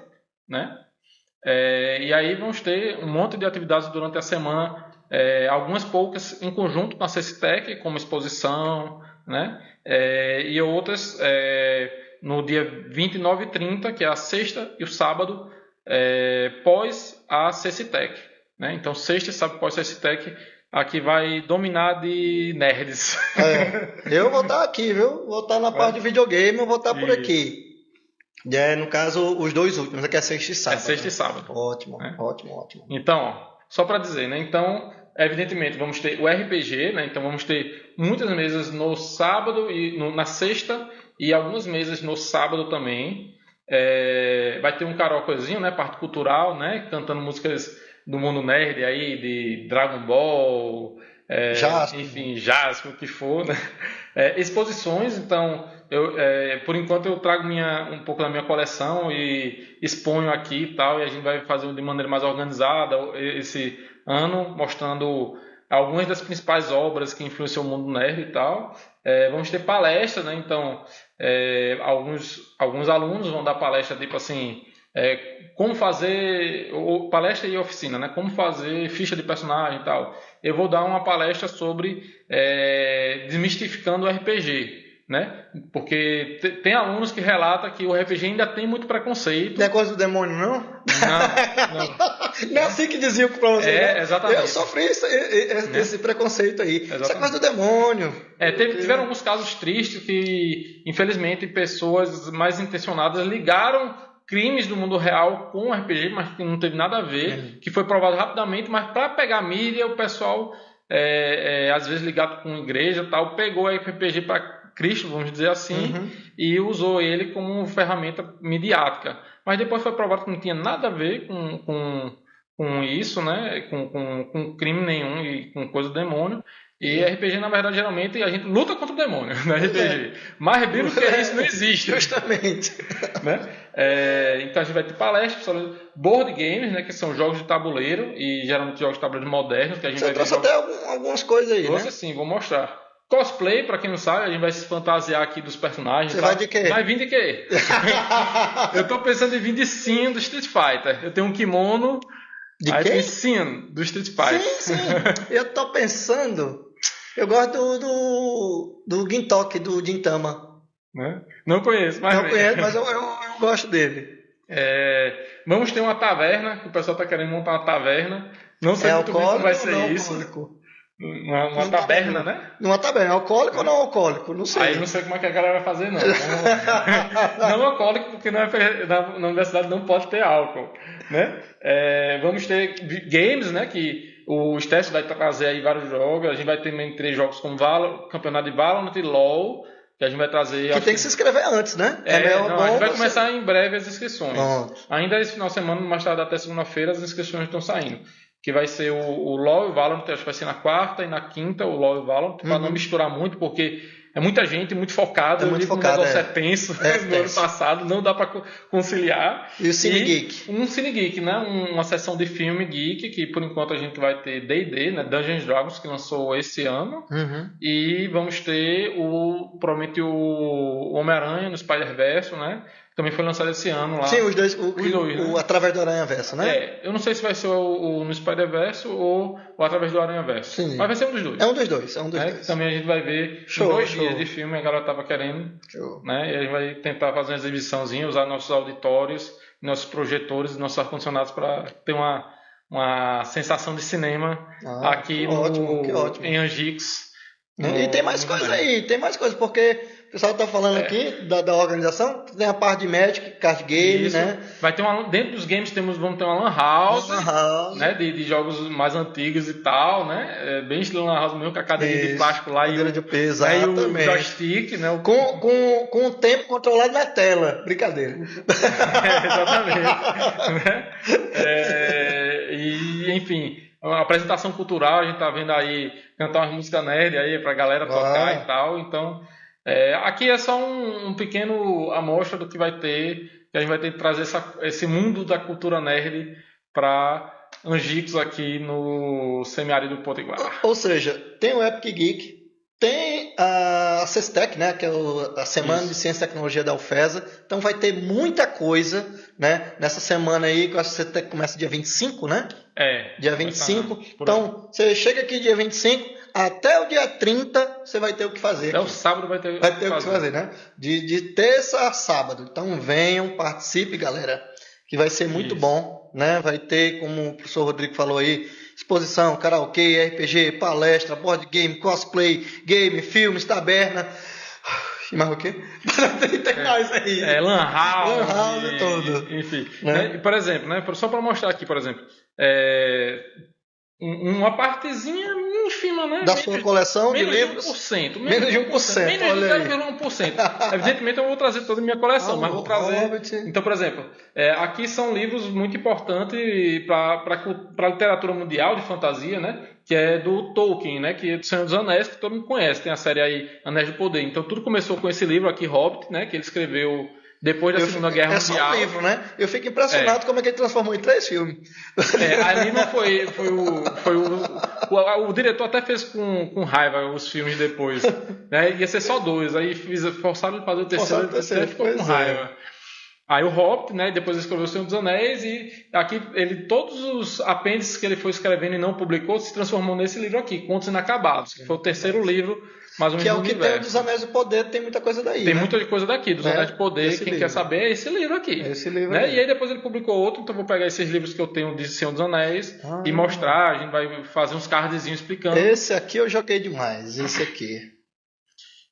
né? É, e aí vamos ter um monte de atividades durante a semana, é, algumas poucas em conjunto com a CECITEC, como exposição, né? É, e outras é, no dia 29 e 30, que é a sexta e o sábado, é, pós a CECITEC. Né? Então, sexta e sábado pós CECITEC, aqui vai dominar de nerds. É, eu vou estar aqui, viu? Vou estar na parte de videogame, eu vou estar por aqui. É, no caso, os dois últimos, aqui é sexta e sábado. É sexta e sábado. Ótimo, é. ótimo, ótimo. Então, ó, só para dizer, né? Então, evidentemente, vamos ter o RPG, né? Então vamos ter muitas mesas no sábado e no, na sexta e algumas mesas no sábado também. É, vai ter um karaokezinho, né? Parte cultural, né? Cantando músicas do mundo nerd aí, de Dragon Ball, é, enfim, Jasper, o que for, né? É, exposições, então, eu, é, por enquanto eu trago minha, um pouco da minha coleção e exponho aqui e tal, e a gente vai fazer de maneira mais organizada esse ano, mostrando algumas das principais obras que influenciam o mundo nerd e tal. É, vamos ter palestra, né? Então, é, alguns, alguns alunos vão dar palestra tipo assim, é, como fazer ou, palestra e oficina, né? Como fazer ficha de personagem e tal. Eu vou dar uma palestra sobre é, desmistificando o RPG, né? Porque tem alunos que relatam que o RPG ainda tem muito preconceito. Não é coisa do demônio, não? Não, não. não é assim que diziam para você. É, exatamente. Eu sofri esse, esse, né? esse preconceito aí. Exatamente. Isso é coisa do demônio. É, teve, tiveram alguns casos tristes que, infelizmente, pessoas mais intencionadas ligaram crimes do mundo real com o RPG, mas que não teve nada a ver, é. que foi provado rapidamente, mas para pegar mídia, o pessoal, é, é, às vezes ligado com igreja tal, pegou o RPG para Cristo, vamos dizer assim, uhum. e usou ele como ferramenta midiática. Mas depois foi provado que não tinha nada a ver com, com, com isso, né? com, com, com crime nenhum e com coisa do demônio. E RPG, na verdade, geralmente a gente luta contra o demônio no RPG. É. Mais bíblico que isso não existe. Justamente. Né? É, então a gente vai ter palestras board games, né, que são jogos de tabuleiro, e geralmente jogos de tabuleiro modernos. Que a gente Você vai trouxe até jogos... algumas coisas aí, trouxe né? sim, vou mostrar. Cosplay, pra quem não sabe, a gente vai se fantasiar aqui dos personagens. Você vai de quê? Vai vir de quê? eu tô pensando em vir de Sim do Street Fighter. Eu tenho um kimono. De quem? Sim, do Street Fighter. Sim, sim. eu tô pensando eu gosto do, do, do Gintok, do Gintama. Né? Não conheço, mas. Não conheço, mas eu, eu, eu gosto dele. É, vamos ter uma taverna, que o pessoal está querendo montar uma taverna. Não sei é muito bem como vai ser não, isso. Alcoólico? Uma, uma taberna, né? Numa taberna, alcoólico ou não alcoólico? Não sei. Aí não sei como é que a galera vai fazer, não. não alcoólico, porque na, na, na, universidade não pode ter álcool. Né? É, vamos ter games, né? Que o Steph vai trazer aí vários jogos. A gente vai ter também três jogos como Valor, Campeonato de Valorant e LoL. Que a gente vai trazer. Que tem que se inscrever antes, né? É, é não, a gente vai você... começar em breve as inscrições. Ainda esse final de semana, mais tarde até segunda-feira, as inscrições estão saindo. Que vai ser o, o LoL e o Valorant, acho que vai ser na quarta e na quinta, o LoL e o Valorant, uhum. para não misturar muito, porque é muita gente, muito focada. É muito focado, o negócio é, é tenso. É no tenso. ano passado não dá para conciliar. E o Cine Geek? Um Cine Geek, né? Uma sessão de filme geek, que por enquanto a gente vai ter D&D, né? Dungeons Dragons, que lançou esse ano. Uhum. E vamos ter o provavelmente o Homem-Aranha no Spider-Verse, né? Também foi lançado esse ano lá. Sim, os dois. O, os dois, o, né? o Através do Aranha Verso, né? É, eu não sei se vai ser o, o no Spider-Verse ou o Através do Aranha Verso. Sim. Mas vai ser um dos dois. É um dos dois, é um dos É, dois. Também a gente vai ver Show, dois show. dias de filme, a galera tava querendo. Show. Né? E a gente vai tentar fazer uma exibiçãozinha, usar nossos auditórios, nossos projetores, nossos ar-condicionados para ter uma, uma sensação de cinema Ah, aqui que no, ótimo, que ótimo. em Angix. E tem mais coisa aí, tem mais coisa, porque o pessoal tá falando É. aqui da, da organização, tem a parte de Magic, card game, Isso. né? Vai ter uma, dentro dos games temos, vamos ter uma lan house, Lan house. né? De, de jogos mais antigos e tal, né? É bem estilo lan house mesmo, com a cadeirinha de Isso. plástico lá e Cadeira o, de peso, né, e o joystick, né? O, Com, com, com o tempo controlado na tela. Brincadeira. É, exatamente. né? É, e, enfim, uma apresentação cultural, a gente tá vendo aí cantar umas músicas nerd aí pra galera tocar Ah. e tal. Então, é, aqui é só um, um pequeno amostra do que vai ter, que a gente vai ter que trazer essa- esse mundo da cultura nerd pra Angicos aqui no semiárido Potiguar. Ou seja, tem o Epic Geek, tem a CESTEC, né, que é a Semana Isso. de Ciência e Tecnologia da UFESA. Então vai ter muita coisa né, nessa semana aí, que eu acho que começa dia 25, né? É. Dia vai 25. estar por aí. Então, você chega aqui dia 25, até o dia 30 você vai ter o que fazer. Até o aqui. sábado vai ter, Vai ter o que fazer, né? De, de terça a sábado. Então venham, participe, galera, que vai ser muito Isso. bom, né? Vai ter, como o professor Rodrigo falou aí, exposição, karaokê, RPG, palestra, board game, cosplay, game, filmes, taberna. E mais o quê? tem tem mais aí. É, Lan House. Lan House e- todo. Enfim. Né? né? E, Por exemplo, né, só para mostrar aqui, por exemplo, é, uma partezinha ínfima, né? Da sua coleção de livros? De 1%, menos de 1%. Menos de 0,1%. Evidentemente eu vou trazer toda a minha coleção, ah, mas vou trazer. Então, por exemplo, é, aqui são livros muito importantes para a literatura mundial de fantasia, né? Que é do Tolkien, né? Que é do Senhor dos Anéis, que todo mundo conhece. Tem a série aí Anéis do Poder. Então tudo começou com esse livro aqui, Hobbit, né? Que ele escreveu depois da eu Segunda Guerra é Mundial. É um livro, né? Eu fico impressionado é. como é que ele transformou em três filmes. É, ali não foi, foi, o, foi o, o, o, diretor até fez com, com raiva os filmes depois. Né? Ia ser só dois, aí fiz, forçaram ele fazer o terceiro, o terceiro ficou com é. raiva. Aí o Hobbit, né? Depois escreveu O Senhor dos Anéis e aqui ele todos os apêndices que ele foi escrevendo e não publicou se transformou nesse livro aqui, Contos Inacabados, que foi o terceiro livro mais ou menos Que é o que universo. tem dos Anéis do Poder, tem muita coisa daí. Tem né? muita coisa daqui, dos é, Anéis do Poder. Quem livro. quer saber é esse livro aqui. Esse livro né? E aí depois ele publicou outro, então vou pegar esses livros que eu tenho de Senhor dos Anéis ah. e mostrar. A gente vai fazer uns cardzinhos explicando. Esse aqui eu joguei demais, esse aqui.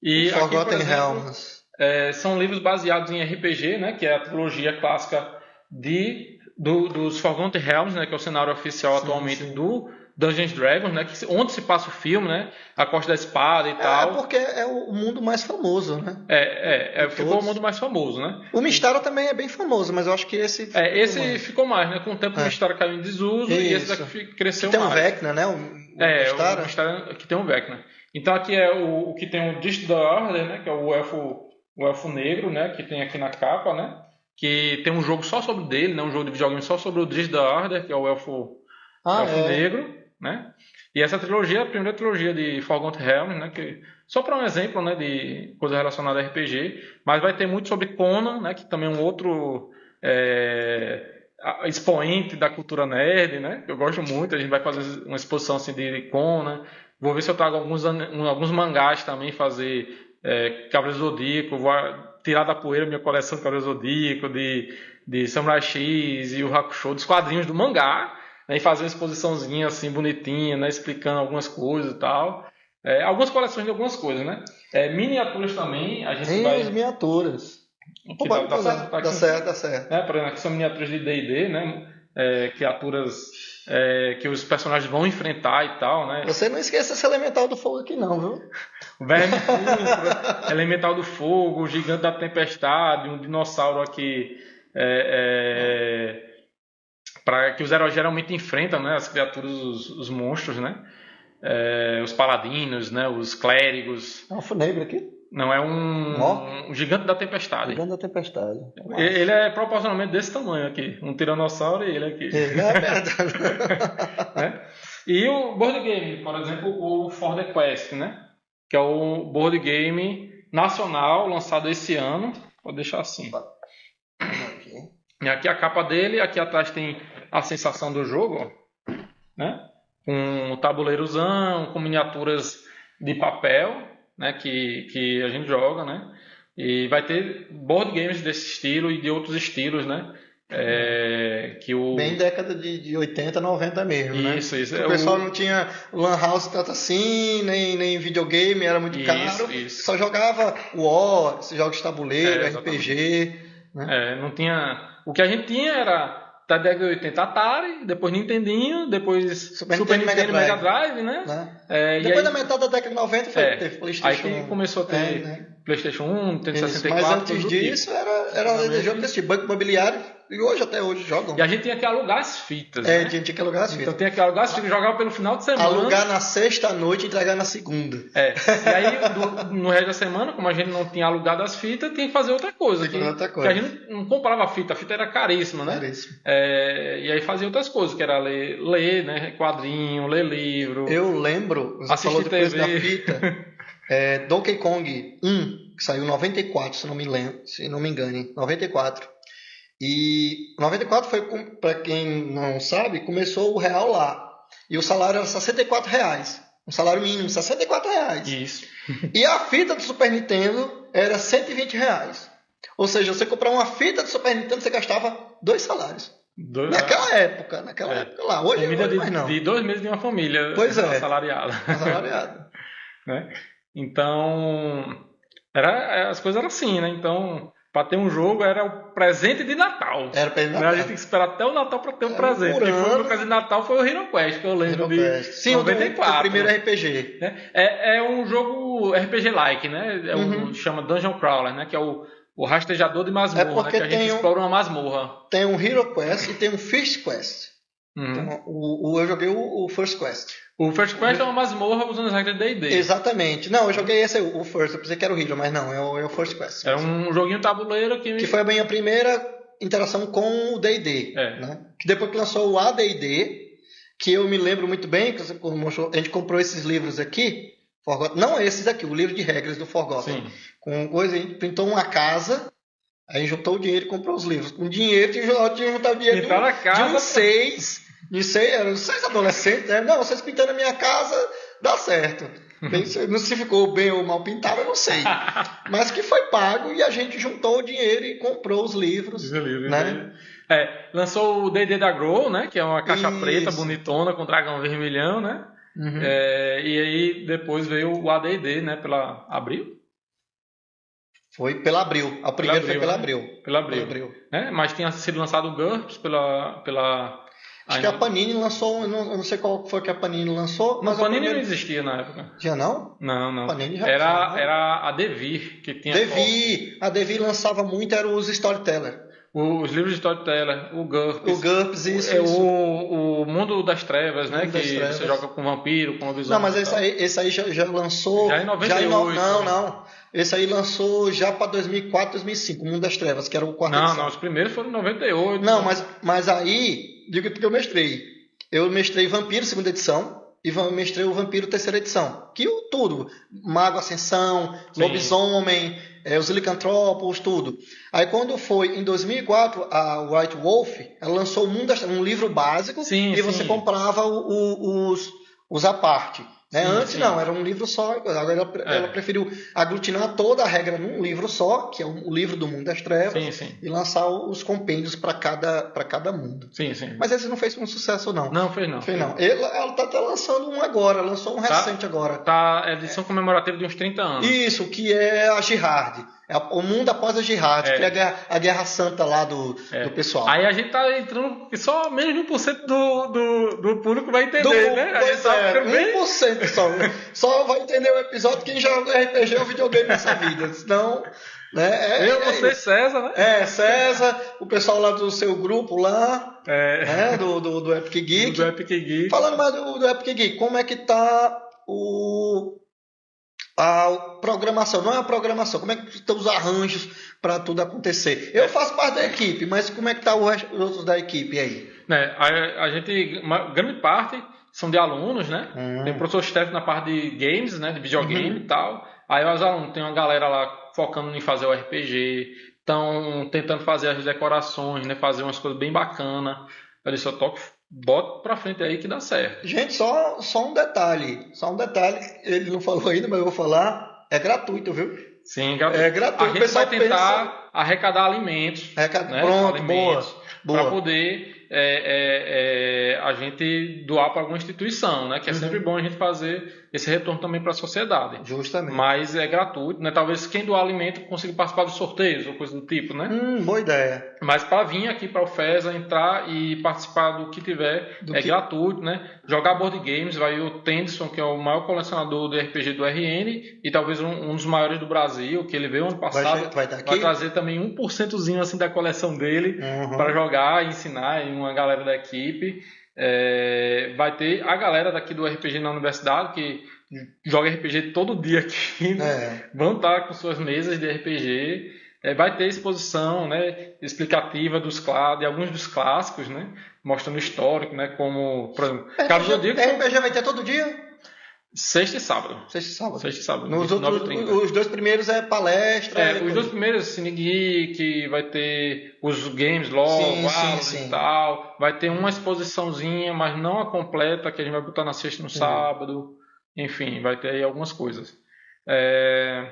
E Forgotten aqui, Realms. É, são livros baseados em RPG, né? Que é a trilogia clássica de, do, dos Forgotten Realms, né? Que é o cenário oficial sim, atualmente sim. do Dungeons Dragons, né? Que, onde se passa o filme, né? A Costa da Espada e é, tal. É porque é o mundo mais famoso, né? É, é, é ficou o mundo mais famoso, né? O Mistério também é bem famoso, mas eu acho que esse. É, esse mais. ficou mais, né? Com o tempo é. o Mistério caiu em desuso Isso. e esse daqui cresceu que tem mais. Tem um Vecna, né? O, o é, o Mistério que tem um Vecna. Então aqui é o, o que tem o Dist da Order, né? Que é o elfo, o elfo negro, né? Que tem aqui na capa, né? Que tem um jogo só sobre dele, né? Um jogo de videogame só sobre o Dist da Order, que é o elfo, ah, elfo é. negro, né? E essa trilogia é a primeira trilogia de Forgotten Realms, né, que só para um exemplo, né, de coisa relacionada a RPG, mas vai ter muito sobre Conan, né, que também é um outro é, expoente da cultura nerd, né, eu gosto muito. A gente vai fazer uma exposição assim de Conan. Vou ver se eu trago alguns alguns mangás também fazer é, Zodíaco, vou tirar da poeira minha coleção de Cavaleiro Zodíaco, de de Samurai X e o Hakusho, dos quadrinhos do mangá né, e fazer uma exposiçãozinha assim bonitinha, né, explicando algumas coisas e tal. É, algumas coleções de algumas coisas, né? É, miniaturas também, a gente Tem vai... as miniaturas. Pô, dá, dá, certo, dá, certo, dá certo. É, por exemplo, aqui são miniaturas de D&D, né? É, criaturas é, que os personagens vão enfrentar e tal, né? Você não esqueça esse elemental do fogo aqui não, viu? O verme elemental do fogo, o gigante da tempestade, um dinossauro aqui... É, é para que os heróis geralmente enfrentam, né, as criaturas, os, os monstros, né, é, os paladinos, né, os clérigos. É um elfo negro aqui? Não, é um, um, gigante da tempestade. Gigante da tempestade. É ele é proporcionalmente desse tamanho aqui. Um tiranossauro e ele aqui. É, é verdade. né? E o board game, por exemplo, o For the Quest, né? Que é o board game nacional lançado esse ano. Vou deixar assim. E aqui a capa dele, aqui atrás tem a sensação do jogo, né? Com o tabuleirozão, com miniaturas de papel, né? Que, que a gente joga, né? E vai ter board games desse estilo e de outros estilos, né? É, que o... Bem década de, de 80, 90 mesmo, isso, né? Isso, isso. O pessoal o... não tinha lan house tanto assim, nem, nem videogame, era muito isso, caro. Isso. Só jogava War, esses jogos de tabuleiro, é, RPG. Né? É, não tinha o que a gente tinha era da década de 80 Atari, depois Nintendinho, depois Super, Super Nintendo, Mega Drive, Mega Drive né? né? É, depois aí, da metade da década de 90 foi, é, teve PlayStation. Aí que começou a ter é, né? PlayStation 1, Nintendo 64. Mas antes disso era, era jogo desse tipo, banco imobiliário. E hoje, até hoje, jogam. E a gente tinha que alugar as fitas. É, né? a gente tinha que alugar as então, fitas. Então tinha que alugar as fitas, jogava pelo final de semana. Alugar na sexta noite e entregar na segunda. É. E aí, do, no resto da semana, como a gente não tinha alugado as fitas, tinha que fazer outra coisa. Que, outra coisa. Que a gente não comprava fita, a fita era caríssima, né? Caríssima. É, e aí fazia outras coisas, que era ler, ler né? Quadrinho, ler livro. Eu lembro, você falou depois TV. da fita. é, Donkey Kong 1, que saiu em 94, se não me lembro, se não me engane, 94. E 94 foi, para quem não sabe, começou o real lá. E o salário era 64 reais. Um salário mínimo, 64 reais. Isso. e a fita do Super Nintendo era 120 reais. Ou seja, você comprar uma fita do Super Nintendo, você gastava dois salários. Dois naquela época, naquela é. época lá. Hoje, hoje de, não. de dois meses de uma família pois é. assalariada. Assalariada. né? Então, era, as coisas eram assim, né? Então, para ter um jogo era o presente de Natal. Era presente de Natal. A gente tem que esperar até o Natal para ter um presente. Por foi, o presente de Natal foi o Hero Quest, que eu lembro Hero de Quest. Sim, 94. O, o primeiro RPG. Né? É, é um jogo RPG-like, né? É um, uhum. chama Dungeon Crawler, né? Que é o, o rastejador de masmorra, é né? que a gente um, explora uma masmorra. Tem um Hero Quest e tem um First Quest. Uhum. Então, o, o, eu joguei o, o First Quest. O First Quest é uma masmorra usando as regras de D&D. Exatamente. Não, eu joguei esse, o First. Eu pensei que era o Hero, mas não, é o, é o First Quest. É um joguinho tabuleiro que... Que foi a minha primeira interação com o D&D. É. Né? Que depois que lançou o AD&D, que eu me lembro muito bem, que a gente comprou esses livros aqui, Forgotten, não esses aqui, o livro de regras do Forgotten. Sim. Com coisa, a gente pintou uma casa... Aí juntou o dinheiro e comprou os livros. Com dinheiro, tinha que juntar o dinheiro de um, casa, de um seis de seis, eram seis adolescentes, né? Não, vocês pintando a minha casa, dá certo. Bem, não se ficou bem ou mal pintado, eu não sei. Mas que foi pago e a gente juntou o dinheiro e comprou os livros. Livro, né? É, lançou o D&D da Grow, né? Que é uma caixa Isso. preta, bonitona, com dragão vermelhão, né? Uhum. É, e aí depois veio o AD&D, né? Pela Abril? Foi pela Abril. A primeira foi pela Abril. Pela Abril. Pela Abril. É, mas tinha sido lançado o GURPS pela, pela Acho que a Panini lançou, eu não, não, sei qual foi que a Panini lançou. Mas a Panini primeira... não existia na época. Já não? Não, não. Panini já era, tinha, era a Devir que tinha. Devir! A Devir lançava muito, era os Storyteller. Os livros de storyteller, o GURPS. O GURPS, isso. É isso. O, o Mundo das Trevas, né? Que trevas. você joga com vampiro, com lobisomem. Não, mas esse aí, esse aí já, já lançou. Já em 98. Já em no... Não, não. Esse aí lançou já para 2004, 2005, o Mundo das Trevas, que era o quarto Não, edição. não, os primeiros foram em 98. Não, mas, mas aí, digo que eu mestrei. Eu mestrei Vampiro, segunda edição, e mestrei o Vampiro, terceira edição. Que o tudo. Mago Ascensão, Sim. Lobisomem, é, os licantropos, tudo. Aí quando foi em 2004, a White Wolf, ela lançou um livro básico sim, e sim. você comprava o, o, os, os a parte. Né? Sim, Antes sim. não, era um livro só. Agora ela, é. ela, preferiu aglutinar toda a regra num livro só, que é o livro do mundo das trevas, sim, e lançar os compêndios para cada, cada mundo. Sim, sim. Mas esse não fez um sucesso, não. Não, fez não. Fez não. Ela, ela tá, tá lançando um agora, lançou um tá, recente agora. Tá, é edição comemorativa de uns 30 anos. Isso, que é a Girard. É o mundo após a jihad, é. que é a guerra, a guerra santa lá do, é. do pessoal. Aí a gente tá entrando que só menos de 1% do, do, do público vai entender, do, né? A gente tá é, 1% só. só vai entender o episódio quem joga RPG ou videogame nessa vida. Senão. Né, é, Eu, é você, é César, né? É, César, o pessoal lá do seu grupo lá, é. Né, do, do, do Epic Geek. Do Epic Geek. Falando mais do, do Epic Geek, como é que tá o a programação, não é a programação, como é que estão os arranjos para tudo acontecer. Eu faço parte da equipe, mas como é que está os outros da equipe aí? É, a, a, gente, uma grande parte são de alunos, né? Hum. Tem o professor Steph na parte de games, né? De videogame uhum. e tal. Aí os alunos, tem uma galera lá focando em fazer o RPG, estão tentando fazer as decorações, né? Fazer umas coisas bem bacanas. Eu eu toco bota pra frente aí que dá certo. Gente, só, só um detalhe. Só um detalhe, ele não falou ainda, mas eu vou falar. É gratuito, viu? Sim, gratuito. É gratuito. A gente vai tentar pensa... arrecadar alimentos. Arrecad... Né? Pronto, alimentos, boa. Para poder é, é, é, a gente doar para alguma instituição, né? Que é uhum. sempre bom a gente fazer esse retorno também para a sociedade. Justamente. Mas é gratuito, né? Talvez quem doar alimento consiga participar dos sorteios ou coisa do tipo, né? Hum, boa ideia. Mas para vir aqui para o FESA, entrar e participar do que tiver, do é que... gratuito, né? Jogar board games, vai o Tennyson, que é o maior colecionador do RPG do RN e talvez um, um dos maiores do Brasil, que ele veio ano passado. Vai, vai, vai trazer também 1%zinho assim da coleção dele uhum. para jogar e ensinar em uma galera da equipe. É, vai ter a galera daqui do RPG na universidade que joga RPG todo dia aqui, né? é. vão estar com suas mesas de RPG. É, vai ter exposição né, explicativa dos de alguns dos clássicos, né, mostrando o histórico, né, como, por exemplo, RPG, Carlos Zodíaco. RPG vai ter todo dia? Sexta e sábado. Sexta e sábado. Sexta e sábado. Nos outros, os dois primeiros é palestra. É, os dois primeiros, Cine Geek, vai ter os games logo, sim. e tal. Vai ter uma exposiçãozinha, mas não a completa, que a gente vai botar na sexta e no sábado. Enfim, vai ter aí algumas coisas. É...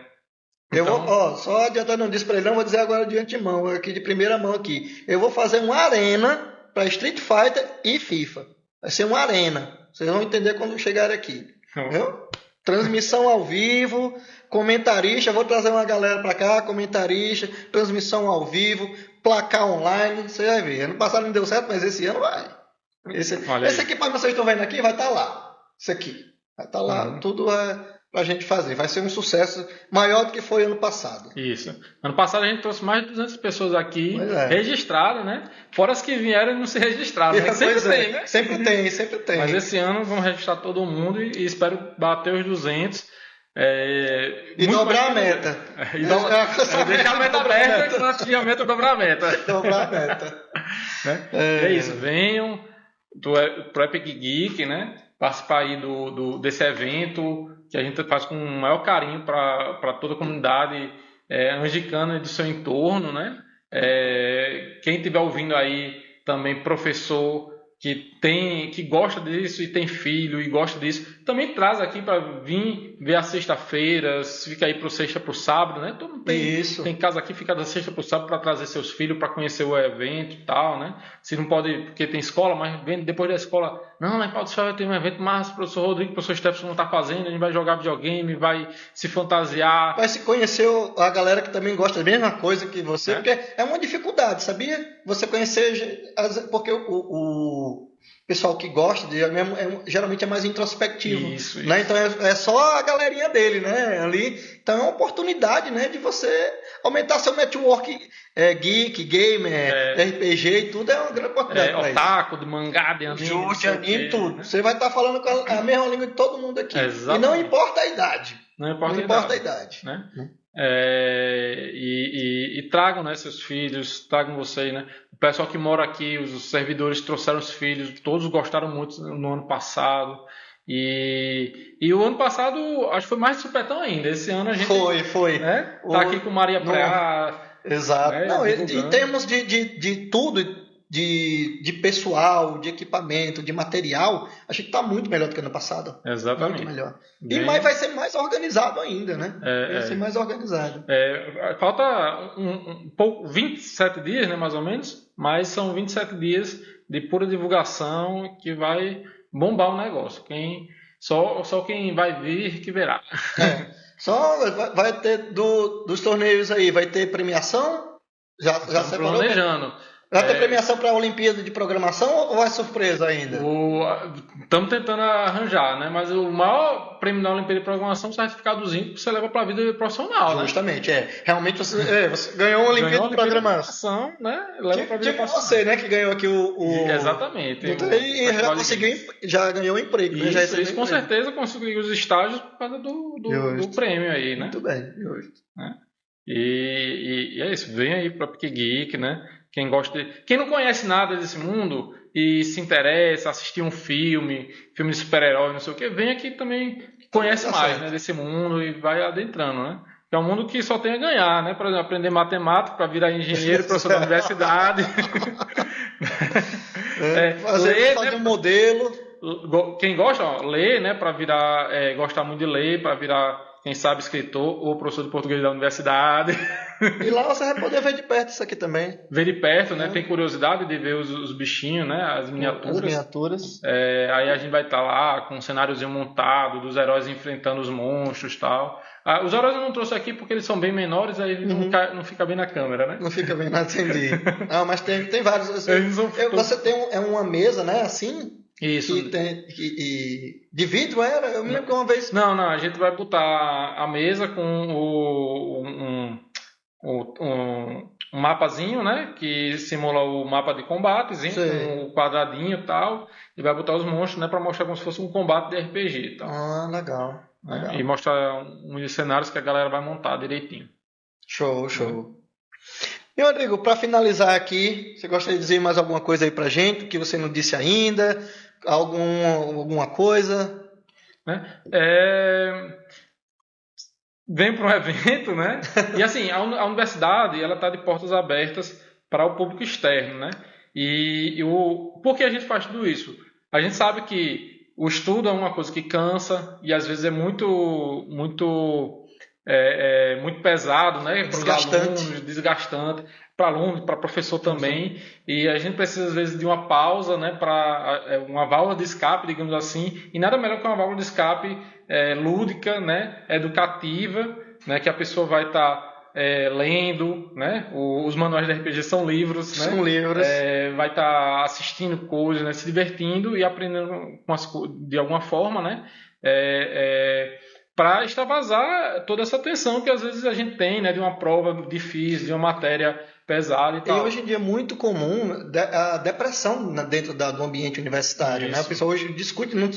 Eu então... vou, ó, só adiantando um disco pra ele, não vou dizer agora de antemão, aqui de primeira mão aqui. Eu vou fazer uma arena para Street Fighter e FIFA. Vai ser uma arena. Vocês vão entender quando chegar aqui. Viu? Transmissão ao vivo, comentarista, vou trazer uma galera para cá, comentarista, transmissão ao vivo, placar online, você vai ver. Ano passado não deu certo, mas esse ano vai. Esse, esse equipamento que vocês estão vendo aqui vai estar tá lá. Isso aqui. Vai estar tá lá. Uhum. Tudo é para a gente fazer. Vai ser um sucesso maior do que foi ano passado. Isso. Ano passado a gente trouxe mais de 200 pessoas aqui é. registradas, né? Fora as que vieram e não se registraram. Né? Sempre é. tem, né? Sempre tem, sempre tem. Mas esse ano vamos registrar todo mundo e, e espero bater os 200. É, e dobrar a meta. É, e do... é, deixar a meta aberta e quando a meta, dobrar a meta. Dobrar a meta. né? é... é isso, venham pro Epic Geek, né? Participar aí do, do, desse evento que a gente faz com o maior carinho para toda a comunidade é, angicana do seu entorno, né? É, quem estiver ouvindo aí também professor que tem que gosta disso e tem filho e gosta disso, também traz aqui para vir ver a sexta-feira, fica aí pro sexta pro sábado, né? Todo tem, Isso. tem casa aqui fica da sexta pro sábado para trazer seus filhos para conhecer o evento e tal, né? Se não pode, porque tem escola, mas vem depois da escola, não, lá em Pau do Céu tem um evento massa, o professor Rodrigo, o professor Stefano não tá fazendo, a gente vai jogar videogame, vai se fantasiar. Vai se conhecer a galera que também gosta da mesma coisa que você, é. porque é uma dificuldade, sabia? Você conhecer, porque o, o pessoal que gosta de, é, é, geralmente é mais introspectivo. Isso, né? Então é, é, só a galerinha dele, né? Ali. Então é uma oportunidade, né? De você aumentar seu network é, geek, gamer, é. RPG e tudo, é uma grande oportunidade. É, otaku, de mangá, de anime. anime, tudo. Né? Você vai estar falando com a, a, mesma língua de todo mundo aqui. E não importa a idade. Não importa, não a, importa idade, a idade. Né? É, e, e, e, tragam né, seus filhos, tragam você, né? O pessoal que mora aqui, os servidores trouxeram os filhos, todos gostaram muito no ano passado. E, e o ano passado, acho que foi mais de supetão ainda. Esse ano a gente. Foi, foi. Né, tá o, aqui com Maria Preá. Exato. Né, Não, em termos de, de, de tudo, de, de pessoal, de equipamento, de material, a gente está muito melhor do que ano passado. Exatamente. Muito melhor. Bem... E mais, vai ser mais organizado ainda, né? É, vai é. ser mais organizado. É, falta um, um, pouco, 27 dias, né, mais ou menos, mas são 27 dias de pura divulgação que vai bombar o negócio. Quem, só, só quem vai vir que verá. É. Só vai ter do, dos torneios aí, vai ter premiação? Já, já separou? planejando. Vai ter é... premiação para a Olimpíada de Programação ou é surpresa ainda? Estamos tentando arranjar, né? Mas o maior prêmio da Olimpíada de Programação é um certificadozinho que você leva para a vida profissional, né? Justamente, é. Realmente você, é, você ganhou uma Olimpíada, ganhou de Programação. né? Leva para a vida tipo você, né? Que ganhou aqui o... o... Exatamente. Então, e já conseguiu, já ganhou um emprego. Isso, né? já isso com emprego. certeza conseguiu os estágios por causa do, do, do prêmio aí, né? Muito bem, justo. Né? E, e, e, é isso, vem aí para Pique Geek, né? Quem gosta de... Quem não conhece nada desse mundo e se interessa, assistir um filme, filme de super-herói, não sei o que, vem aqui também conhece tá mais né, desse mundo e vai adentrando, né? É um mundo que só tem a ganhar, né? Por exemplo, aprender matemática para virar engenheiro, professor da universidade. é, fazer, ler, fazer né? um modelo. Quem gosta, ó, ler, né? Para virar, é, gostar muito de ler, para virar quem sabe escritor ou professor de português da universidade. E lá você vai poder ver de perto isso aqui também. Ver de perto, né? É. Tem curiosidade de ver os, os, bichinhos, né? As miniaturas. As miniaturas. É, aí a gente vai estar tá lá com um cenáriozinho montado, dos heróis enfrentando os monstros e tal. Ah, os heróis eu não trouxe aqui porque eles são bem menores, aí uhum. não, cai, não, fica bem na câmera, né? Não fica bem na entendi. não, mas tem, tem vários. Você, você tem um, é uma mesa, né? Assim, isso. Que tem, e, de vidro era? Eu me lembro que uma vez. Não, não, a gente vai botar a mesa com o, um, um, um, mapazinho, né? Que simula o mapa de combatezinho, com o quadradinho e tal. E vai botar os monstros, né? Pra mostrar como se fosse um combate de RPG. Então, ah, legal. Né, legal. E mostrar uns cenários que a galera vai montar direitinho. Show, show. E Rodrigo, para finalizar aqui, você gostaria de dizer mais alguma coisa aí pra gente, que você não disse ainda? Algum, alguma coisa? Né? É... Vem para um evento, né? E assim, a, universidade ela está de portas abertas para o público externo, né? E, e o por que a gente faz tudo isso? A gente sabe que o estudo é uma coisa que cansa e às vezes é muito muito é, é muito pesado, né? Desgastante. Alunos, desgastante. para aluno, para professor também, e a gente precisa às vezes de uma pausa, né, para é, uma válvula de escape, digamos assim, e nada melhor que uma válvula de escape é, lúdica, né, educativa, né, que a pessoa vai estar tá, é, lendo, né, os manuais de RPG são livros, né, são livros, é, vai estar tá assistindo coisas, né, se divertindo e aprendendo com as, de alguma forma, né, é, é para extravasar toda essa tensão que às vezes a gente tem, né, de uma prova difícil, de uma matéria pesada e tal. E hoje em dia é muito comum a depressão dentro do ambiente universitário, né? A pessoa hoje discute não,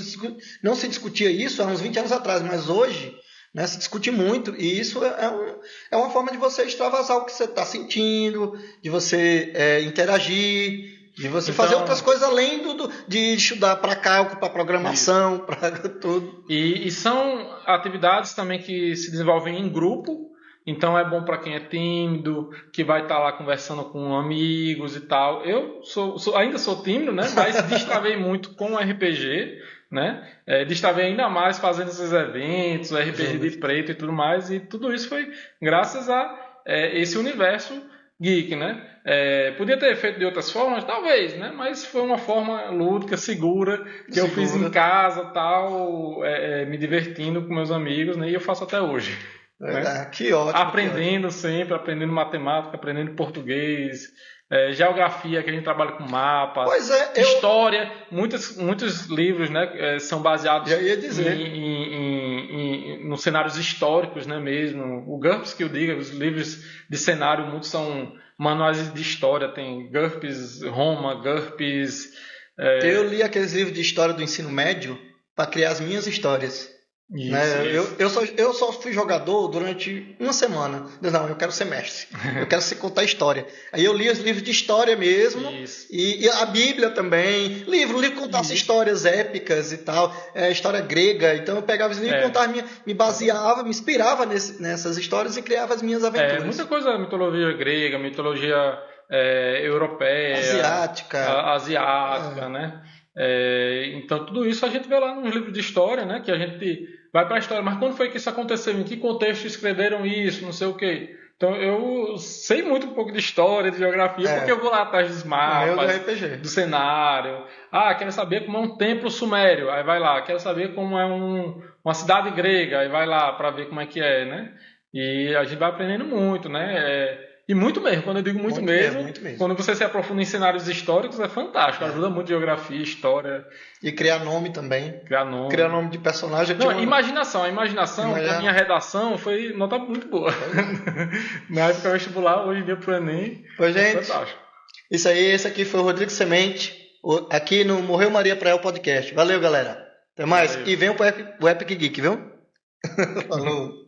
não, se discutia isso há uns 20 anos atrás, mas hoje né, se discute muito, e isso é, um, é uma forma de você extravasar o que você está sentindo, de você é, interagir, de você então, fazer outras coisas além do, de estudar para cálculo, para programação, para tudo. E, e, são atividades também que se desenvolvem em grupo, então é bom para quem é tímido, que vai estar tá lá conversando com amigos e tal. Eu sou, sou ainda sou tímido, né? Mas destravei muito com o RPG, né? É, destravei ainda mais fazendo esses eventos, RPG de preto e tudo mais. E tudo isso foi graças a é, esse universo geek, né? É, podia ter feito de outras formas, talvez, né? Mas foi uma forma lúdica, segura, que segura. eu fiz em casa, tal, é, é, me divertindo com meus amigos, né? E eu faço até hoje. Né? Ah, que ótimo. Aprendendo que ótimo. sempre, aprendendo matemática, aprendendo português, é, geografia, que a gente trabalha com mapa, é, eu... história, muitos, muitos livros né, é, são baseados em, em, em, em, nos cenários históricos né, mesmo. O GURPS que eu digo, os livros de cenário, muitos são manuais de história, tem GURPS Roma, GURPS... É... Eu li aqueles livros de história do ensino médio para criar as minhas histórias. Isso, né? isso. Eu, eu, só, eu só fui jogador durante uma semana. Não, eu quero ser mestre. eu quero se contar história. Aí eu li os livros de história mesmo. E, e, a Bíblia também. Livro, livro contasse histórias épicas e tal. É, história grega. Então eu pegava os livros é. e contava, minha, me baseava, me inspirava nesse, nessas histórias e criava as minhas aventuras. É, muita coisa, mitologia grega, mitologia é, europeia. Asiática. A, asiática, é. né? É, então tudo isso a gente vê lá nos livros de história, né? Que a gente vai para a história. Mas quando foi que isso aconteceu? Em que contexto escreveram isso? Não sei o quê. Então eu sei muito um pouco de história, de geografia, é. porque eu vou lá atrás dos mapas, do, do, cenário. Ah, quero saber como é um templo sumério, aí vai lá. Quero saber como é um, uma cidade grega, aí vai lá para ver como é que é, né? E a gente vai aprendendo muito, né? É, e muito mesmo, quando eu digo muito, muito mesmo, muito mesmo, quando você se aprofunda em cenários históricos, é fantástico, é. ajuda muito geografia, história. E criar nome também. Criar nome. Criar nome de personagem. Não, uma... imaginação. A imaginação, a minha redação foi nota muito boa. Na época vestibular, hoje em dia pro Enem. Pois, é gente. Fantástico. Isso aí, esse aqui foi o Rodrigo Semente, aqui no Morreu Maria Praia Podcast. Valeu, galera. Até mais. Valeu. E venham pro Epic Geek, viu? Falou.